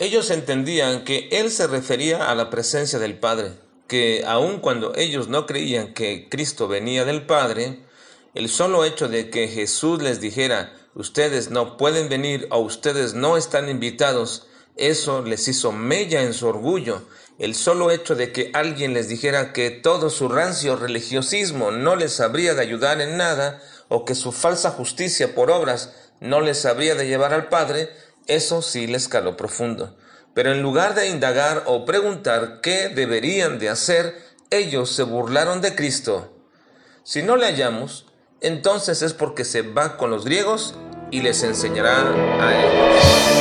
Ellos entendían que Él se refería a la presencia del Padre, que aun cuando ellos no creían que Cristo venía del Padre, el solo hecho de que Jesús les dijera, ustedes no pueden venir o ustedes no están invitados, eso les hizo mella en su orgullo. El solo hecho de que alguien les dijera que todo su rancio religiosismo no les habría de ayudar en nada, o que su falsa justicia por obras no les habría de llevar al Padre, eso sí les caló profundo. Pero en lugar de indagar o preguntar qué deberían de hacer, ellos se burlaron de Cristo. Si no le hallamos, entonces es porque se va con los griegos y les enseñará a ellos.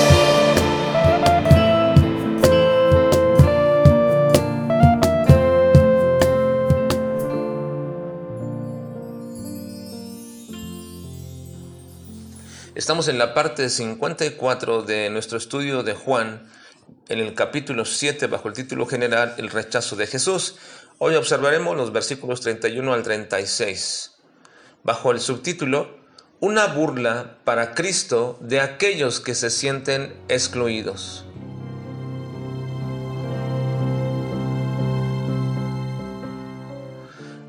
Estamos en la parte 54 de nuestro estudio de Juan, en el capítulo 7, bajo el título general El rechazo de Jesús. Hoy observaremos los versículos 31 al 36, bajo el subtítulo Una burla para Cristo de aquellos que se sienten excluidos.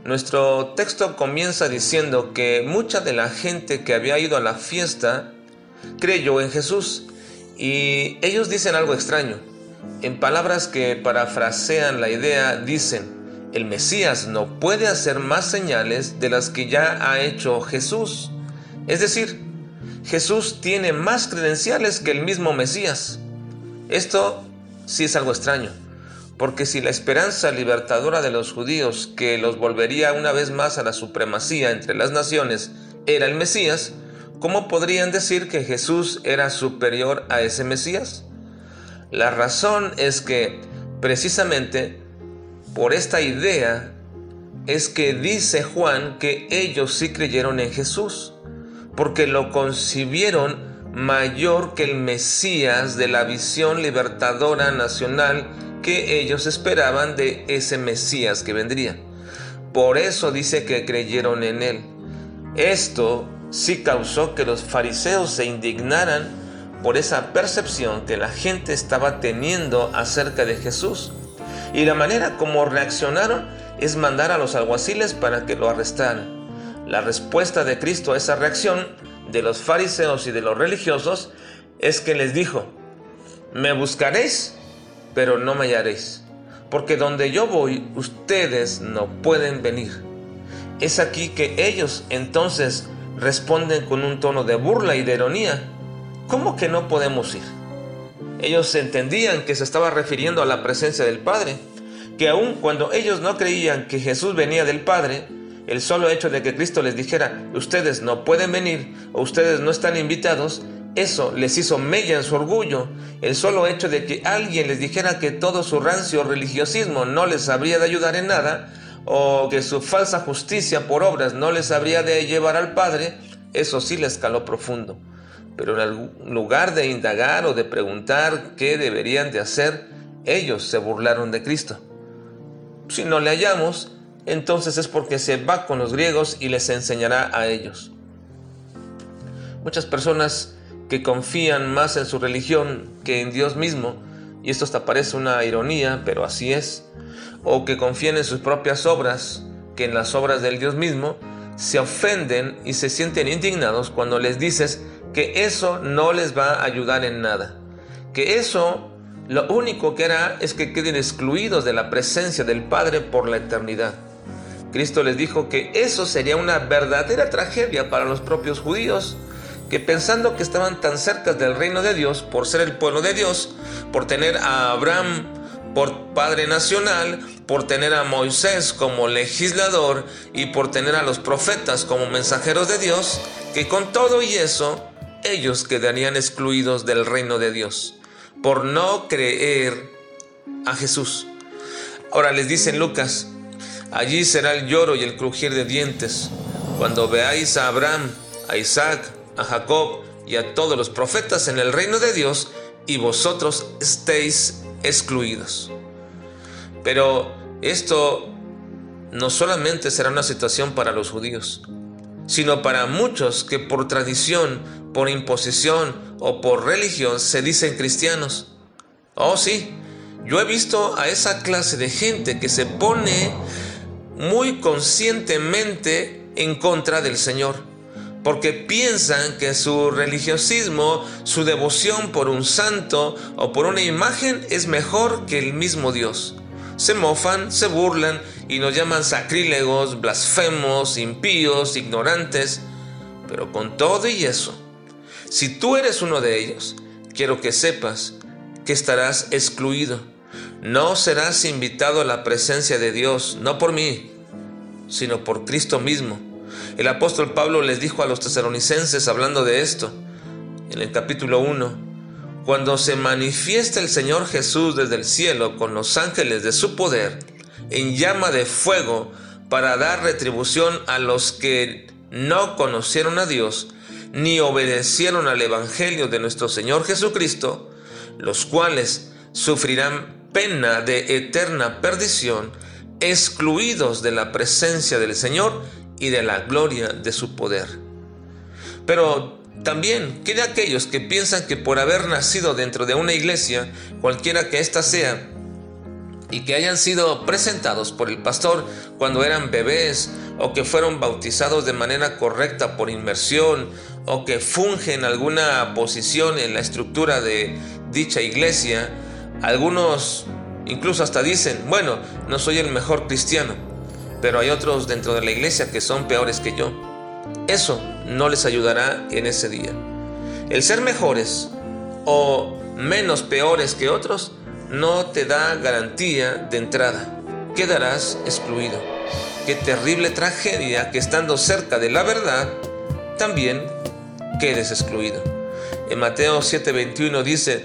Nuestro texto comienza diciendo que mucha de la gente que había ido a la fiesta creyó en Jesús y ellos dicen algo extraño. En palabras que parafrasean la idea dicen, el Mesías no puede hacer más señales de las que ya ha hecho Jesús. Es decir, Jesús tiene más credenciales que el mismo Mesías. Esto sí es algo extraño porque si la esperanza libertadora de los judíos, que los volvería una vez más a la supremacía entre las naciones, era el Mesías, ¿cómo podrían decir que Jesús era superior a ese Mesías? La razón es que, precisamente, por esta idea, es que dice Juan que ellos sí creyeron en Jesús, porque lo concibieron mayor que el Mesías de la visión libertadora nacional que ellos esperaban de ese Mesías que vendría. Por eso dice que creyeron en él. Esto sí causó que los fariseos se indignaran por esa percepción que la gente estaba teniendo acerca de Jesús. Y la manera como reaccionaron es mandar a los alguaciles para que lo arrestaran. La respuesta de Cristo a esa reacción de los fariseos y de los religiosos es que les dijo, ¿me buscaréis? Pero no me hallaréis, porque donde yo voy ustedes no pueden venir. Es aquí que ellos entonces responden con un tono de burla y de ironía. ¿Cómo que no podemos ir? Ellos entendían que se estaba refiriendo a la presencia del Padre, que aun cuando ellos no creían que Jesús venía del Padre, el solo hecho de que Cristo les dijera, ustedes no pueden venir o ustedes no están invitados, eso les hizo mella en su orgullo. El solo hecho de que alguien les dijera que todo su rancio religiosismo no les habría de ayudar en nada, o que su falsa justicia por obras no les habría de llevar al Padre, eso sí les caló profundo. Pero en lugar de indagar o de preguntar qué deberían de hacer, ellos se burlaron de Cristo. Si no le hallamos, entonces es porque se va con los griegos y les enseñará a ellos. Muchas personas que confían más en su religión que en Dios mismo, y esto hasta parece una ironía, pero así es, o que confían en sus propias obras que en las obras del Dios mismo, se ofenden y se sienten indignados cuando les dices que eso no les va a ayudar en nada, que eso lo único que hará es que queden excluidos de la presencia del Padre por la eternidad. Cristo les dijo que eso sería una verdadera tragedia para los propios judíos, que pensando que estaban tan cerca del reino de Dios, por ser el pueblo de Dios, por tener a Abraham por padre nacional, por tener a Moisés como legislador y por tener a los profetas como mensajeros de Dios, que con todo y eso ellos quedarían excluidos del reino de Dios, por no creer a Jesús. Ahora les dice Lucas, allí será el lloro y el crujir de dientes, cuando veáis a Abraham, a Isaac, a Jacob y a todos los profetas en el reino de Dios y vosotros estéis excluidos. Pero esto no solamente será una situación para los judíos, sino para muchos que por tradición, por imposición o por religión se dicen cristianos. Oh sí, yo he visto a esa clase de gente que se pone muy conscientemente en contra del Señor porque piensan que su religiosismo, su devoción por un santo o por una imagen es mejor que el mismo Dios. Se mofan, se burlan y nos llaman sacrílegos, blasfemos, impíos, ignorantes. Pero con todo y eso, si tú eres uno de ellos, quiero que sepas que estarás excluido. No serás invitado a la presencia de Dios, no por mí, sino por Cristo mismo el apóstol Pablo les dijo a los tesalonicenses hablando de esto, en el capítulo 1, cuando se manifiesta el Señor Jesús desde el cielo con los ángeles de su poder, en llama de fuego, para dar retribución a los que no conocieron a Dios, ni obedecieron al Evangelio de nuestro Señor Jesucristo, los cuales sufrirán pena de eterna perdición, excluidos de la presencia del Señor y de la gloria de su poder. Pero también, ¿qué de aquellos que piensan que por haber nacido dentro de una iglesia, cualquiera que ésta sea, y que hayan sido presentados por el pastor cuando eran bebés, o que fueron bautizados de manera correcta por inmersión, o que fungen alguna posición en la estructura de dicha iglesia, algunos incluso hasta dicen, bueno, no soy el mejor cristiano pero hay otros dentro de la iglesia que son peores que yo. Eso no les ayudará en ese día. El ser mejores o menos peores que otros no te da garantía de entrada. Quedarás excluido. Qué terrible tragedia que estando cerca de la verdad, también quedes excluido. En Mateo 7:21 dice,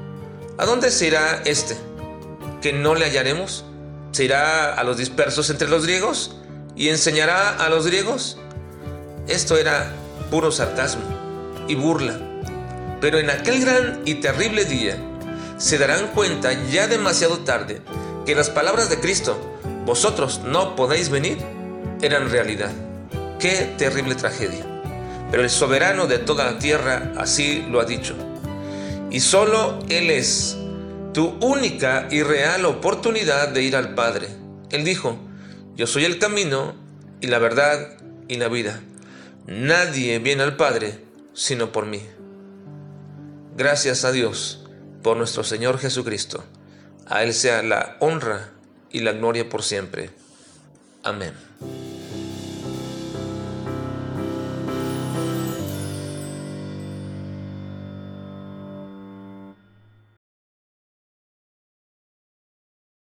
¿A dónde se irá este? ¿Que no le hallaremos? ¿Se irá a los dispersos entre los griegos? ¿Y enseñará a los griegos? Esto era puro sarcasmo y burla. Pero en aquel gran y terrible día se darán cuenta ya demasiado tarde que las palabras de Cristo, vosotros no podéis venir, eran realidad. Qué terrible tragedia. Pero el soberano de toda la tierra así lo ha dicho y solo Él es tu única y real oportunidad de ir al Padre. Él dijo, yo soy el camino y la verdad y la vida. Nadie viene al Padre sino por mí. Gracias a Dios por nuestro Señor Jesucristo. A Él sea la honra y la gloria por siempre. Amén.